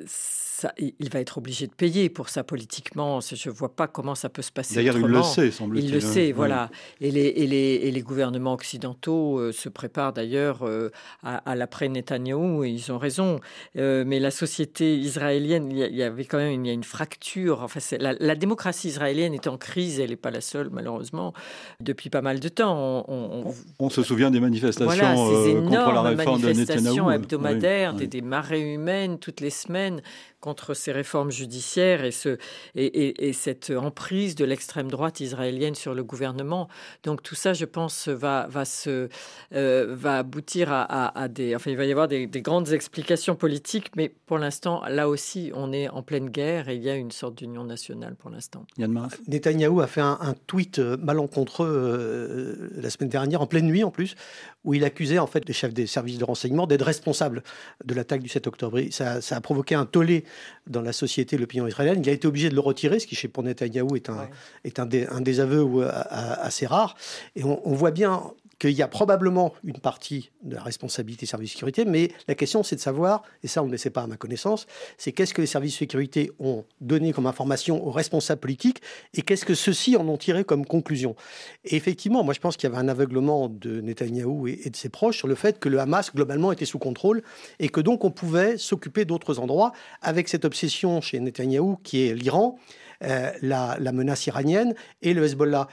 ça, il va être obligé de payer pour ça politiquement. Je ne vois pas comment ça peut se passer. D'ailleurs, il le sait, semble-t-il. Il le hein. sait, voilà. Et, les, et, les, et, les, gouvernements occidentaux euh, se préparent d'ailleurs euh, à, l'après Netanyahou et ils ont raison. mais la société israélienne, il y, avait quand même il y a une fracture. Enfin, la, la, démocratie israélienne est en crise, elle n'est pas la seule malheureusement, depuis pas mal de temps. On, se souvient des manifestations euh, contre la réforme de Netanyahou. hebdomadaires, Des, des marées humaines toutes les semaines contre ces réformes judiciaires et, ce, et, et, cette emprise de l'extrême droite israélienne sur le gouvernement. Donc tout ça, je pense, va, va, se, euh, va aboutir à, à, des... Enfin, il va y avoir des, des grandes explications politiques, mais pour l'instant, là aussi, on est en pleine guerre et il y a une sorte d'union nationale pour l'instant. Netanyahou a fait un, tweet euh, malencontreux euh, la semaine dernière, en pleine nuit en plus, où il accusait en fait les chefs des services de renseignement d'être responsables de l'attaque du 7 octobre. ça, ça, a provoqué un tollé dans la société, l'opinion israélienne. Il a été obligé de le retirer, ce qui chez pour Netanyahou est un, est un, un désaveu assez rare. Et on, on voit bien qu'il y a probablement une partie de la responsabilité des services de sécurité, mais la question c'est de savoir, et ça on ne le sait pas à ma connaissance, c'est qu'est-ce que les services de sécurité ont donné comme information aux responsables politiques et qu'est-ce que ceux-ci en ont tiré comme conclusion. Et effectivement, moi je pense qu'il y avait un aveuglement de Netanyahou et, de ses proches sur le fait que le Hamas globalement était sous contrôle et que donc on pouvait s'occuper d'autres endroits avec cette obsession chez Netanyahou qui est l'Iran. Euh, la, la, menace iranienne et le Hezbollah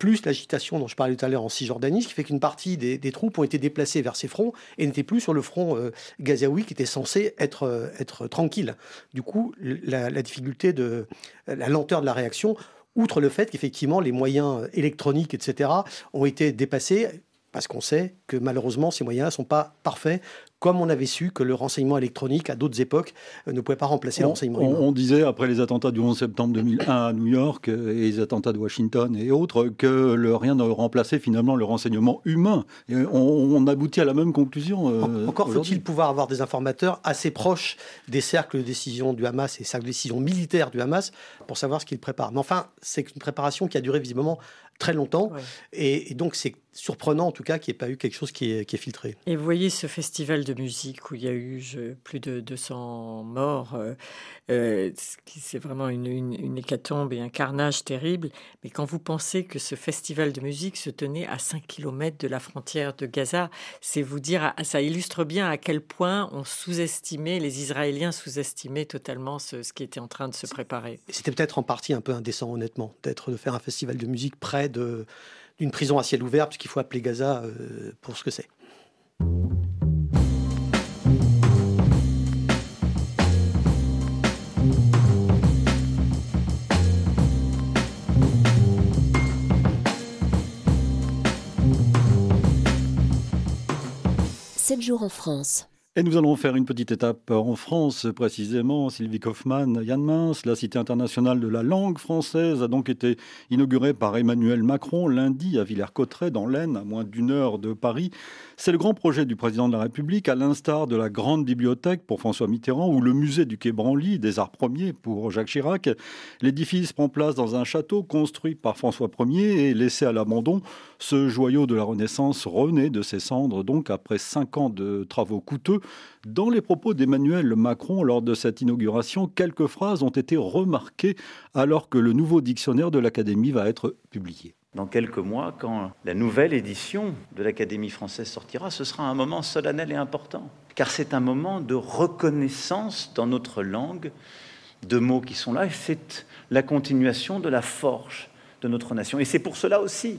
plus l'agitation dont je parlais tout à l'heure en Cisjordanie, ce qui fait qu'une partie des, troupes ont été déplacées vers ces fronts et n'étaient plus sur le front euh, gazaoui qui était censé être, euh, être tranquille. Du coup, la, difficulté de la lenteur de la réaction, outre le fait qu'effectivement les moyens électroniques, etc., ont été dépassés, parce qu'on sait que malheureusement ces moyens ne sont pas parfaits comme on avait su que le renseignement électronique, à d'autres époques, euh, ne pouvait pas remplacer le renseignement humain. On disait, après les attentats du 11 septembre 2001 à New York euh, et les attentats de Washington et autres, que le, rien ne remplaçait finalement le renseignement humain. Et on, aboutit à la même conclusion. Euh, encore faut-il pouvoir avoir des informateurs assez proches des cercles de décision du Hamas et cercles de décision militaires du Hamas pour savoir ce qu'ils préparent. Mais enfin, c'est une préparation qui a duré visiblement très longtemps. Et, donc, c'est surprenant, en tout cas, qu'il n'y ait pas eu quelque chose qui est, qui est, filtré. Et vous voyez ce festival de musique où il y a eu plus de 200 morts, euh, euh, c'est vraiment une, une, hécatombe et un carnage terrible. Mais quand vous pensez que ce festival de musique se tenait à 5 km de la frontière de Gaza, c'est vous dire, ça illustre bien à quel point on sous-estimait, les Israéliens sous-estimaient totalement ce, ce qui était en train de se préparer. C'était peut-être en partie un peu indécent, honnêtement, d'être de faire un festival de musique près d'une prison à ciel ouvert, puisqu'il faut appeler Gaza euh, pour ce que c'est. Sept jours en France. Et nous allons faire une petite étape en France, précisément. Sylvie Kaufmann, Yann Mince, la Cité internationale de la langue française a donc été inaugurée par Emmanuel Macron lundi à Villers-Cotterêts, dans l'Aisne, à moins d'une heure de Paris. C'est le grand projet du président de la République, à l'instar de la grande bibliothèque pour François Mitterrand ou le musée du Quai Branly des arts premiers pour Jacques Chirac. L'édifice prend place dans un château construit par François Ier et laissé à l'abandon. Ce joyau de la Renaissance renaît de ses cendres, donc après cinq ans de travaux coûteux. Dans les propos d'Emmanuel Macron lors de cette inauguration, quelques phrases ont été remarquées alors que le nouveau dictionnaire de l'Académie va être publié. Dans quelques mois, quand la nouvelle édition de l'Académie française sortira, ce sera un moment solennel et important, car c'est un moment de reconnaissance dans notre langue de mots qui sont là, et c'est la continuation de la forge de notre nation. Et c'est pour cela aussi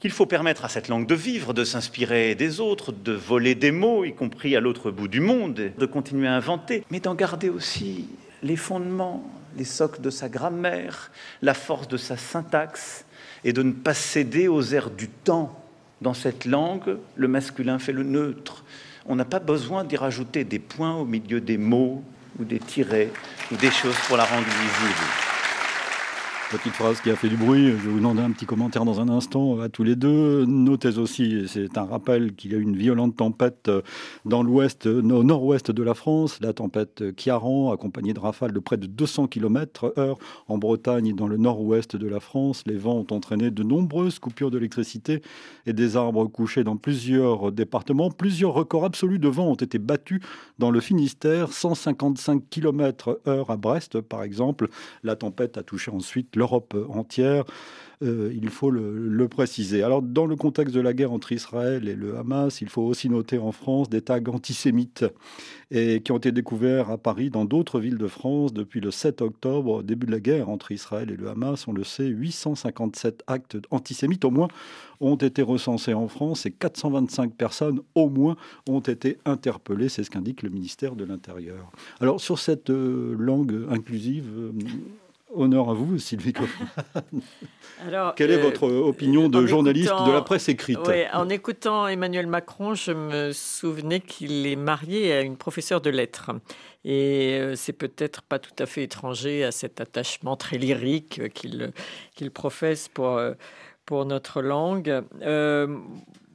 qu'il faut permettre à cette langue de vivre, de s'inspirer des autres, de voler des mots, y compris à l'autre bout du monde, de continuer à inventer, mais d'en garder aussi les fondements, les socles de sa grammaire, la force de sa syntaxe, et de ne pas céder aux airs du temps. Dans cette langue, le masculin fait le neutre. On n'a pas besoin d'y rajouter des points au milieu des mots ou des tirets ou des choses pour la rendre visible. Petite phrase qui a fait du bruit. Je vais vous demander un petit commentaire dans un instant à tous les deux. Notez aussi, c'est un rappel qu'il y a eu une violente tempête dans l'ouest, au nord-ouest de la France, la tempête Kiaran, accompagnée de rafales de près de 200 km/h en Bretagne et dans le nord-ouest de la France. Les vents ont entraîné de nombreuses coupures d'électricité et des arbres couchés dans plusieurs départements. Plusieurs records absolus de vent ont été battus dans le Finistère, 155 km/h à Brest, par exemple. La tempête a touché ensuite l'Europe entière. Euh, il faut le, préciser. Alors, dans le contexte de la guerre entre Israël et le Hamas, il faut aussi noter en France des tags antisémites et qui ont été découverts à Paris, dans d'autres villes de France, depuis le 7 octobre, début de la guerre entre Israël et le Hamas. On le sait, 857 actes antisémites au moins ont été recensés en France et 425 personnes au moins ont été interpellées. C'est ce qu'indique le ministère de l'Intérieur. Alors, sur cette euh, langue inclusive, euh, Honneur à vous, Sylvie Alors, Quelle est euh, votre opinion de journaliste de la presse écrite? En écoutant Emmanuel Macron, je me souvenais qu'il est marié à une professeure de lettres. Et euh, c'est peut-être pas tout à fait étranger à cet attachement très lyrique qu'il qu'il professe pour, euh, pour notre langue.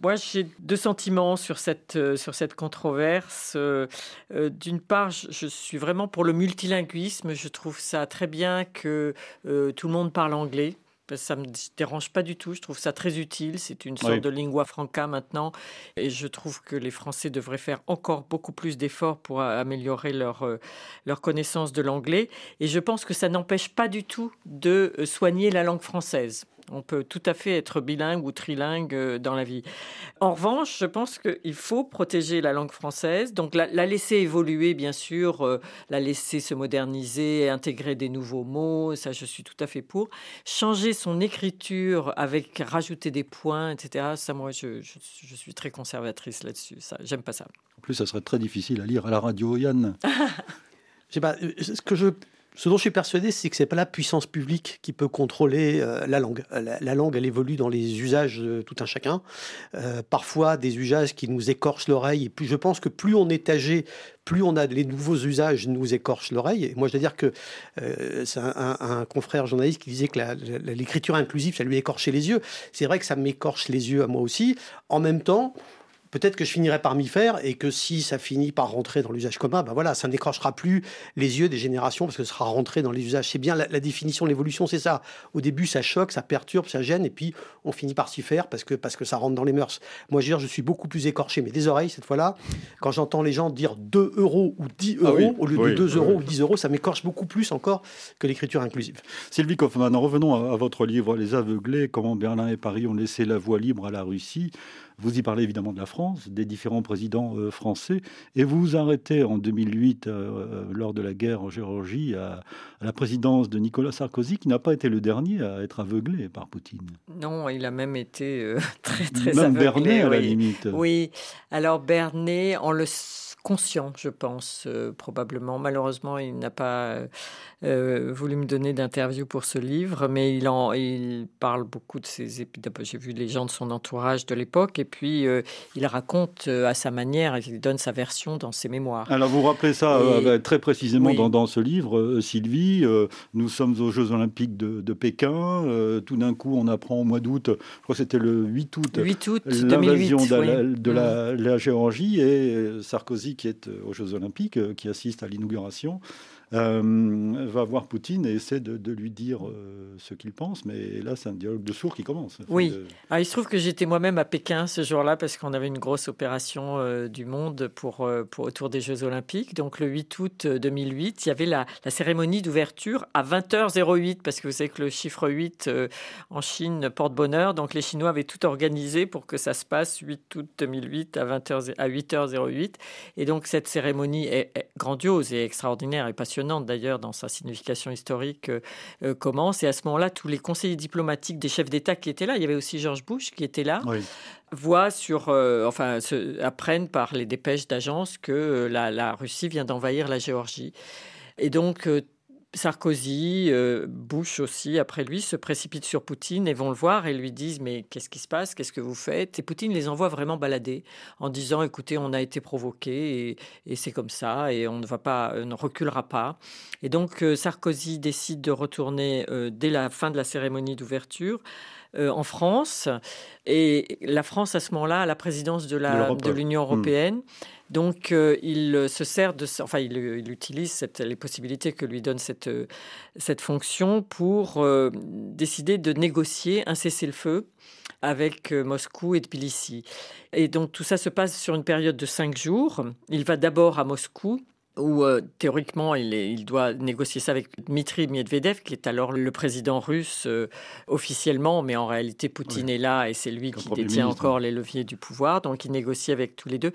Moi, j'ai deux sentiments sur cette, euh, sur cette controverse. Euh, euh, d'une part, je, suis vraiment pour le multilinguisme. Je trouve ça très bien que tout le monde parle anglais. Ça me dérange pas du tout. Je trouve ça très utile. C'est une sorte de lingua franca maintenant. Et je trouve que les Français devraient faire encore beaucoup plus d'efforts pour améliorer leur, leur connaissance de l'anglais. Et je pense que ça n'empêche pas du tout de soigner la langue française. On peut tout à fait être bilingue ou trilingue euh, dans la vie. En revanche, je pense qu'il faut protéger la langue française, donc la, laisser évoluer, bien sûr, euh, la laisser se moderniser, intégrer des nouveaux mots, ça je suis tout à fait pour. Changer son écriture avec rajouter des points, etc. Ça, moi, je, suis très conservatrice là-dessus. Ça, j'aime pas ça. En plus, ça serait très difficile à lire à la radio, Yann. pas, euh, ce que je ce dont je suis persuadé, c'est que c'est pas la puissance publique qui peut contrôler euh, la langue. La, langue, elle évolue dans les usages de tout un chacun. Euh, parfois, des usages qui nous écorchent l'oreille. Et je pense que plus on est âgé, plus on a les nouveaux usages nous écorchent l'oreille. Moi, je dois dire que euh, c'est un, confrère journaliste qui disait que l'écriture inclusive, ça lui écorchait les yeux. C'est vrai que ça m'écorche les yeux à moi aussi. En même temps, peut-être que je finirai par m'y faire et que si ça finit par rentrer dans l'usage commun, ben voilà, ça n'écrochera plus les yeux des générations parce que ce sera rentré dans les usages. C'est bien la, définition de l'évolution, c'est ça. Au début, ça choque, ça perturbe, ça gêne et puis on finit par s'y faire parce que, parce que ça rentre dans les mœurs. Moi, je veux dire, je suis beaucoup plus écorché, mais des oreilles cette fois-là. Quand j'entends les gens dire 2 euros ou 10 ah euros au lieu de 2 euros ou 10 euros, ça m'écorche beaucoup plus encore que l'écriture inclusive. Sylvie Kaufmann, revenons à, votre livre Les aveuglés, comment Berlin et Paris ont laissé la voie libre à la Russie. Vous y parlez évidemment de la France, des différents présidents euh, français, et vous vous arrêtez en 2008, euh, euh, lors de la guerre en Géorgie, à, la présidence de Nicolas Sarkozy, qui n'a pas été le dernier à être aveuglé par Poutine. Non, il a même été très, très même aveuglé. Bernet, à la limite. Oui, alors Bernet, en le conscient, je pense, euh, probablement. Malheureusement, il n'a pas euh, voulu me donner d'interview pour ce livre, mais il, en, il parle beaucoup de ses épisodes. J'ai vu les gens de son entourage de l'époque, et puis euh, il raconte à sa manière, il donne sa version dans ses mémoires. Alors, vous rappelez ça très précisément dans, dans, ce livre, Sylvie. nous sommes aux Jeux Olympiques de, Pékin. tout d'un coup, on apprend au mois d'août, je crois que c'était le 8 août, 8 août l'invasion de, de, la, la Géorgie, et Sarkozy qui est euh, aux Jeux Olympiques, euh, qui assiste à l'inauguration, euh, va voir Poutine et essaie de, lui dire euh, ce qu'il pense. Mais là, c'est un dialogue de sourds qui commence. Oui. Ah, il se trouve que j'étais moi-même à Pékin ce jour-là parce qu'on avait une grosse opération euh, du monde pour, pour, autour des Jeux Olympiques. Donc le 8 août 2008, il y avait la, la cérémonie d'ouverture à 20h08 parce que vous savez que le chiffre 8 en Chine porte bonheur. Donc les Chinois avaient tout organisé pour que ça se passe 8 août 2008 à, 20h, à 8h08. Et donc cette cérémonie est grandiose et extraordinaire et passionnante d'ailleurs dans sa signification historique, euh, euh, commence. Et à ce moment-là, tous les conseillers diplomatiques des chefs d'État qui étaient là, il y avait aussi George Bush qui était là, voient sur, euh, enfin, apprennent par les dépêches d'agence que la, la, Russie vient d'envahir la Géorgie. Et donc, Sarkozy, euh, Bush aussi, après lui, se précipitent sur Poutine et vont le voir et lui disent Mais qu'est-ce qui se passe? Qu'est-ce que vous faites? Et Poutine les envoie vraiment balader en disant Écoutez, on a été provoqué et, c'est comme ça et on ne, va pas, ne reculera pas. Et donc euh, Sarkozy décide de retourner euh, dès la fin de la cérémonie d'ouverture. En France et la France à ce moment-là a la présidence de l'Union hmm. européenne. Donc, euh, il se sert de, enfin, il, utilise les possibilités que lui donne cette, cette fonction pour euh, décider de négocier un cessez-le-feu avec euh, Moscou et Tbilissi. Et donc, tout ça se passe sur une période de cinq jours. Il va d'abord à Moscou où euh, théoriquement il, il, doit négocier ça avec Dmitri Medvedev, qui est alors le président russe euh, officiellement, mais en réalité Poutine est là et c'est lui qui détient encore les leviers du pouvoir, donc il négocie avec tous les deux.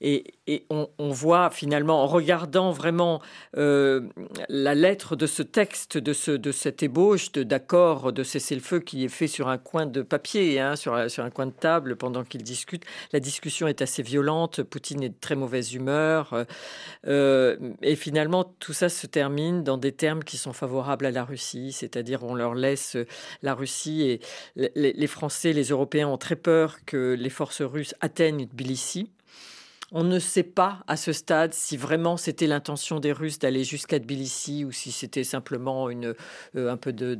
Et, et on, on, voit finalement, en regardant vraiment euh, la lettre de ce texte, de, ce, de cette ébauche d'accord de cessez-le-feu qui est fait sur un coin de papier, hein, sur, sur un coin de table pendant qu'ils discutent, la discussion est assez violente, Poutine est de très mauvaise humeur. Euh, et finalement, tout ça se termine dans des termes qui sont favorables à la Russie, c'est-à-dire on leur laisse la Russie et les, Français, les Européens ont très peur que les forces russes atteignent Tbilissi. On ne sait pas à ce stade si vraiment c'était l'intention des Russes d'aller jusqu'à Tbilissi ou si c'était simplement une, un peu de,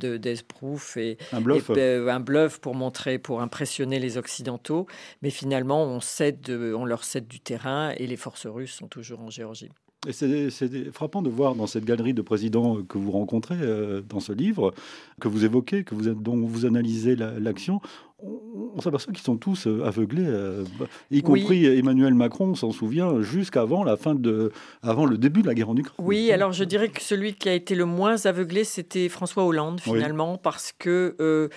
et, un bluff. Un bluff pour montrer, pour impressionner les Occidentaux. Mais finalement, on, cède, on leur cède du terrain et les forces russes sont toujours en Géorgie. Et c'est frappant de voir dans cette galerie de présidents que vous rencontrez euh, dans ce livre, que vous évoquez, que vous, dont vous analysez l'action, on, s'aperçoit qu'ils sont tous euh, aveuglés, euh, y compris Emmanuel Macron, on s'en souvient, jusqu'avant la fin de, avant le début de la guerre en Ukraine. Oui, alors je dirais que celui qui a été le moins aveuglé, c'était François Hollande finalement, parce que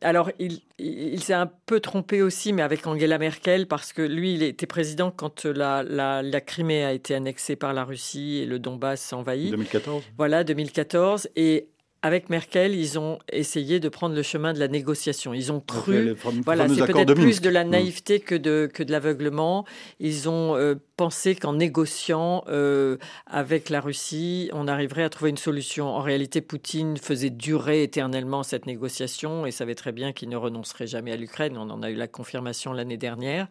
alors, il, s'est un peu trompé aussi, mais avec Angela Merkel, parce que lui, il était président quand la, la, Crimée a été annexée par la Russie et le Donbass envahi. 2014. Voilà, 2014. Et avec Merkel, ils ont essayé de prendre le chemin de la négociation. Ils ont cru, voilà, c'est peut-être plus de la mm. naïveté que de, que de l'aveuglement. Ils ont euh, pensé qu'en négociant euh, avec la Russie, on arriverait à trouver une solution. En réalité, Poutine faisait durer éternellement cette négociation et savait très bien qu'il ne renoncerait jamais à l'Ukraine. On en a eu la confirmation l'année dernière.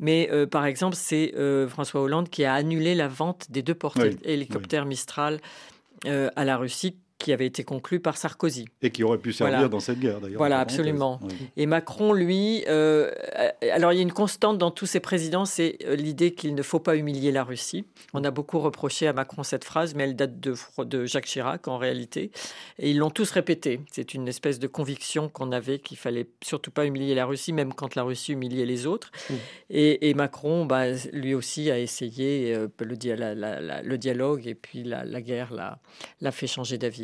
Mais euh, par exemple, c'est François Hollande qui a annulé la vente des deux porte-hélicoptères Mistral à la Russie qui avait été conclu par Sarkozy. Et qui aurait pu servir dans cette guerre, d'ailleurs. Voilà, absolument. Et Macron, lui, euh, alors il y a une constante dans tous ces présidents, c'est euh, l'idée qu'il ne faut pas humilier la Russie. On a beaucoup reproché à Macron cette phrase, mais elle date de, de Jacques Chirac en réalité. Et ils l'ont tous répété. C'est une espèce de conviction qu'on avait qu'il fallait surtout pas humilier la Russie, même quand la Russie humiliait les autres. Et, Macron, bah, lui aussi, a essayé euh, le, le, dialogue et puis la guerre l'a fait changer d'avis.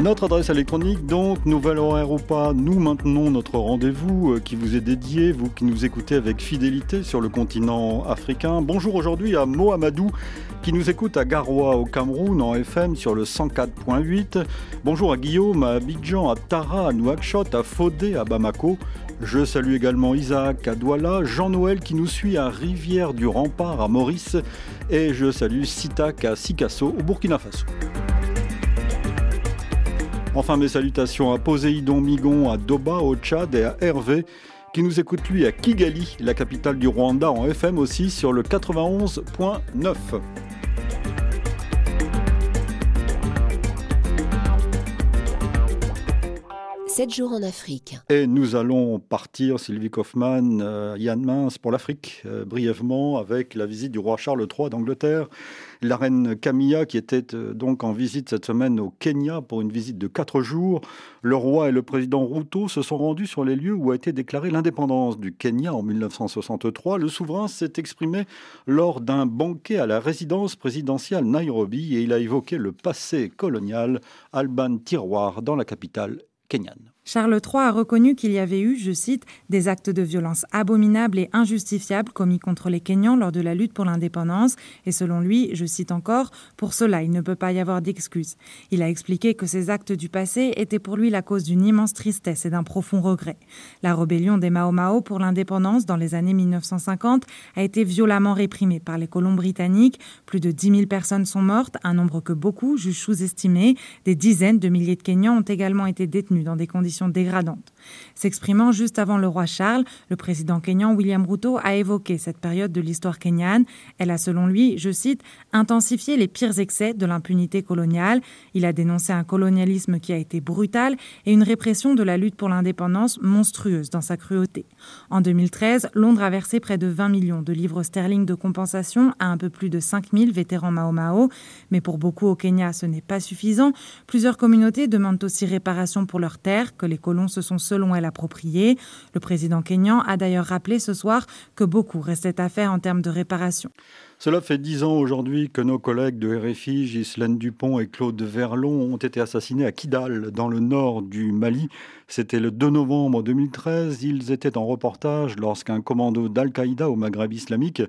Notre adresse électronique, donc, nouvelle horaire ou pas, nous maintenons notre rendez-vous euh, qui vous est dédié, vous qui nous écoutez avec fidélité sur le continent africain. Bonjour aujourd'hui à Mohamedou qui nous écoute à Garoua au Cameroun en FM sur le 104.8. Bonjour à Guillaume, à Abidjan, à Tara, à Nouakchott, à Fodé, à Bamako. Je salue également Isaac à Douala, Jean-Noël qui nous suit à Rivière du Rempart à Maurice et je salue Sitak à Sikasso au Burkina Faso. Enfin mes salutations à Poséidon Migon à Doba au Tchad et à Hervé qui nous écoute lui à Kigali, la capitale du Rwanda en FM aussi sur le 91.9. 7 jours en Afrique. Et nous allons partir, Sylvie Kaufmann, euh, Yann Mince, pour l'Afrique, euh, brièvement, avec la visite du roi Charles III d'Angleterre, la reine Camilla, qui était euh, donc en visite cette semaine au Kenya pour une visite de 4 jours. Le roi et le président Ruto se sont rendus sur les lieux où a été déclarée l'indépendance du Kenya en 1963. Le souverain s'est exprimé lors d'un banquet à la résidence présidentielle Nairobi et il a évoqué le passé colonial Alban Tiroir dans la capitale kenyane. Charles III a reconnu qu'il y avait eu, je cite, des actes de violence abominables et injustifiables commis contre les Kenyans lors de la lutte pour l'indépendance, et selon lui, je cite encore, pour cela il ne peut pas y avoir d'excuses. Il a expliqué que ces actes du passé étaient pour lui la cause d'une immense tristesse et d'un profond regret. La rébellion des Mao Mao pour l'indépendance dans les années 1950 a été violemment réprimée par les colons britanniques. Plus de 10 000 personnes sont mortes, un nombre que beaucoup jugent sous-estimé. Des dizaines de milliers de Kenyans ont également été détenus dans des conditions dégradante. S'exprimant juste avant le roi Charles, le président kényan William Ruto a évoqué cette période de l'histoire kenyane. Elle a, selon lui, je cite, intensifié les pires excès de l'impunité coloniale. Il a dénoncé un colonialisme qui a été brutal et une répression de la lutte pour l'indépendance monstrueuse dans sa cruauté. En 2013, Londres a versé près de 20 millions de livres sterling de compensation à un peu plus de 5000 vétérans Mao Mao. Mais pour beaucoup au Kenya, ce n'est pas suffisant. Plusieurs communautés demandent aussi réparation pour leurs terres que les colons se sont selon elle appropriées. Le président kényan a d'ailleurs rappelé ce soir que beaucoup restait à faire en termes de réparation. Cela fait dix ans aujourd'hui que nos collègues de RFI, Ghislaine Dupont et Claude Verlon, ont été assassinés à Kidal, dans le nord du Mali. C'était le 2 novembre 2013. Ils étaient en reportage lorsqu'un commando d'Al-Qaïda au Maghreb islamique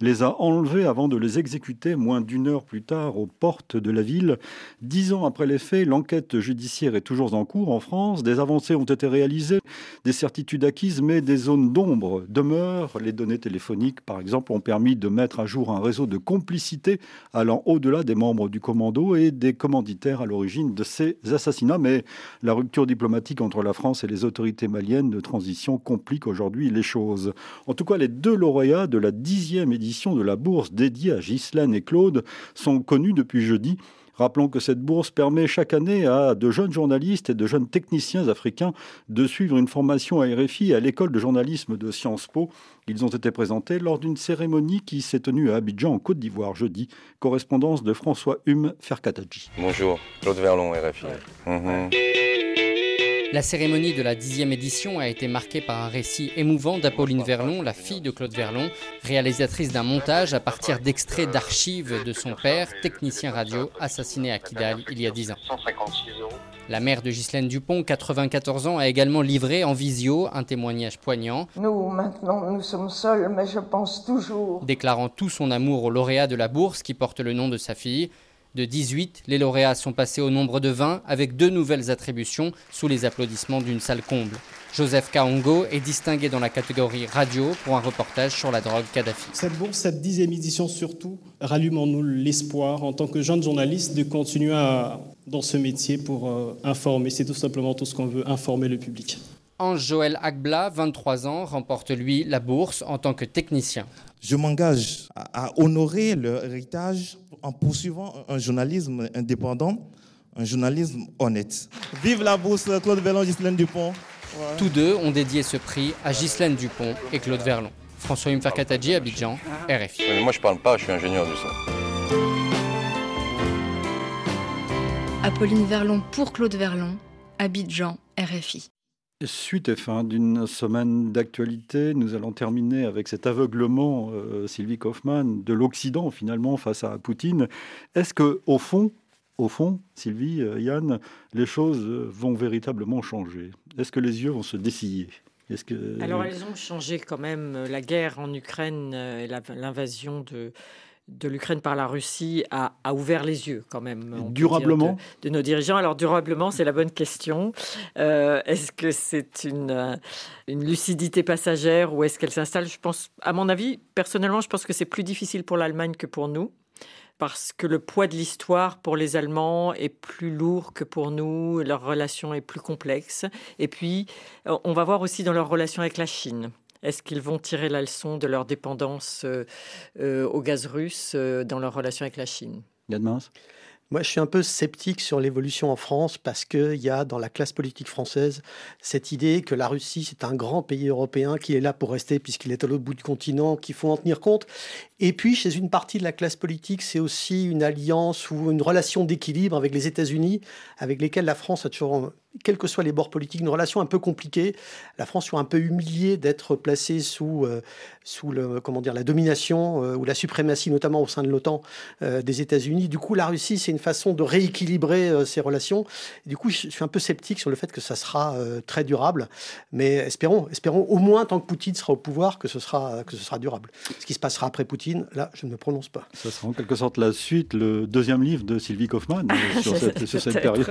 les a enlevés avant de les exécuter moins d'une heure plus tard aux portes de la ville. Dix ans après les faits, l'enquête judiciaire est toujours en cours en France. Des avancées ont été réalisées, des certitudes acquises, mais des zones d'ombre demeurent. Les données téléphoniques, par exemple, ont permis de mettre à jour un réseau de complicité allant au-delà des membres du commando et des commanditaires à l'origine de ces assassinats. Mais la rupture diplomatique entre la France et les autorités maliennes de transition complique aujourd'hui les choses. En tout cas, les deux lauréats de la dixième édition de la bourse dédiée à Ghislaine et Claude sont connus depuis jeudi. Rappelons que cette bourse permet chaque année à de jeunes journalistes et de jeunes techniciens africains de suivre une formation à RFI et à l'école de journalisme de Sciences Po. Ils ont été présentés lors d'une cérémonie qui s'est tenue à Abidjan en Côte d'Ivoire jeudi. Correspondance de François Hume Ferkataji. Bonjour, Claude Verlon, RFI. La cérémonie de la dixième édition a été marquée par un récit émouvant d'Apolline Verlon, la fille de Claude Verlon, réalisatrice d'un montage à partir d'extraits d'archives de son père, technicien radio, assassiné à Kidal il y a dix ans. La mère de Ghislaine Dupont, 94 ans, a également livré en visio un témoignage poignant. Nous, maintenant, nous sommes seuls, mais je pense toujours. Déclarant tout son amour au lauréat de la bourse qui porte le nom de sa fille. De 18, les lauréats sont passés au nombre de 20 avec deux nouvelles attributions sous les applaudissements d'une salle comble. Joseph Kaongo est distingué dans la catégorie radio pour un reportage sur la drogue Kadhafi. Cette bourse, cette dixième édition surtout, rallume en nous l'espoir en tant que jeunes journalistes de continuer dans ce métier pour euh, informer. C'est tout simplement tout ce qu'on veut, informer le public. Ange Joël Agbla, 23 ans, remporte lui la bourse en tant que technicien. Je m'engage à honorer leur héritage en poursuivant un journalisme indépendant, un journalisme honnête. Vive la bourse Claude Verlon, Ghislaine Dupont. Tous deux ont dédié ce prix à Ghislaine Dupont et Claude Verlon. François Mferkatadji, Abidjan, RFI. moi je parle pas, je suis ingénieur du son. Apolline Verlon pour Claude Verlon, Abidjan, RFI. Suite et fin d'une semaine d'actualité, nous allons terminer avec cet aveuglement, euh, Sylvie Kaufmann, de l'Occident finalement face à Poutine. Est-ce que au fond, au fond, Sylvie, euh, Yann, les choses vont véritablement changer? Est-ce que les yeux vont se dessiller? Alors elles ont changé quand même. La guerre en Ukraine et l'invasion de, de l'Ukraine par la Russie a, ouvert les yeux quand même. Durablement de, nos dirigeants. Alors durablement, c'est la bonne question. Euh, est-ce que c'est une, euh, une lucidité passagère ou est-ce qu'elle s'installe? Je pense, à mon avis, personnellement, je pense que c'est plus difficile pour l'Allemagne que pour nous. Parce que le poids de l'histoire pour les Allemands est plus lourd que pour nous, leur relation est plus complexe. Et puis, euh, on va voir aussi dans leur relation avec la Chine. Est-ce qu'ils vont tirer la leçon de leur dépendance euh, euh, au gaz russe euh, dans leur relation avec la Chine? Moi, je suis un peu sceptique sur l'évolution en France parce qu'il y a dans la classe politique française cette idée que la Russie, c'est un grand pays européen qui est là pour rester puisqu'il est à l'autre bout du continent, qu'il faut en tenir compte. Et puis, chez une partie de la classe politique, c'est aussi une alliance ou une relation d'équilibre avec les États-Unis, avec lesquels la France a toujours quels que soient les bords politiques, une relation un peu compliquée. La France soit un peu humiliée d'être placée sous, euh, sous le, comment dire, la domination euh, ou la suprématie, notamment au sein de l'OTAN, euh, des États-Unis. Du coup, la Russie, c'est une façon de rééquilibrer ces relations. du coup, je suis un peu sceptique sur le fait que ça sera très durable. Mais espérons, espérons au moins, tant que Poutine sera au pouvoir, que ce sera, que ce sera durable. Ce qui se passera après Poutine, là, je ne me prononce pas. Ça sera en quelque sorte la suite, le deuxième livre de Sylvie Kaufmann sur cette, sur cette période.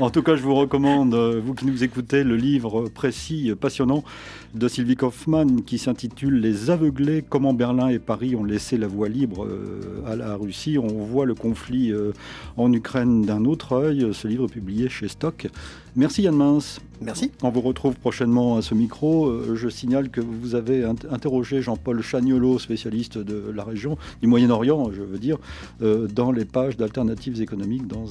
En tout cas, je vous recommande euh, vous qui nous écoutez, le livre précis, passionnant de Sylvie Kaufmann qui s'intitule Les aveuglés, comment Berlin et Paris ont laissé la voie libre euh, à la Russie. On voit le conflit euh, en Ukraine d'un autre œil. Ce livre publié chez Stock. Merci Yann Mince. Merci. On vous retrouve prochainement à ce micro. Euh, je signale que vous avez interrogé Jean-Paul Chagnolo, spécialiste de la région, du Moyen-Orient, je veux dire, euh, dans les pages d'alternatives économiques, dans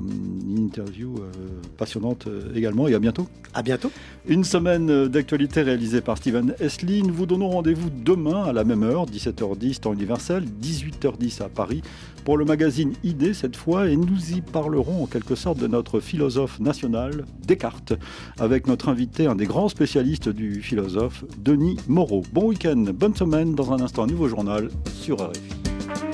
une interview euh, passionnante également. Et à bientôt. À bientôt. Une semaine d'actualité réalisée par Steven Esli. Nous vous donnons rendez-vous demain à la même heure, 17h10 temps universel, 18h10 à Paris, pour le magazine ID cette fois, et nous y parlerons en quelque sorte de notre philosophe national, Descartes, avec notre invité, un des grands spécialistes du philosophe, Denis Moreau. Bon week-end, bonne semaine, dans un instant, nouveau journal sur RFI.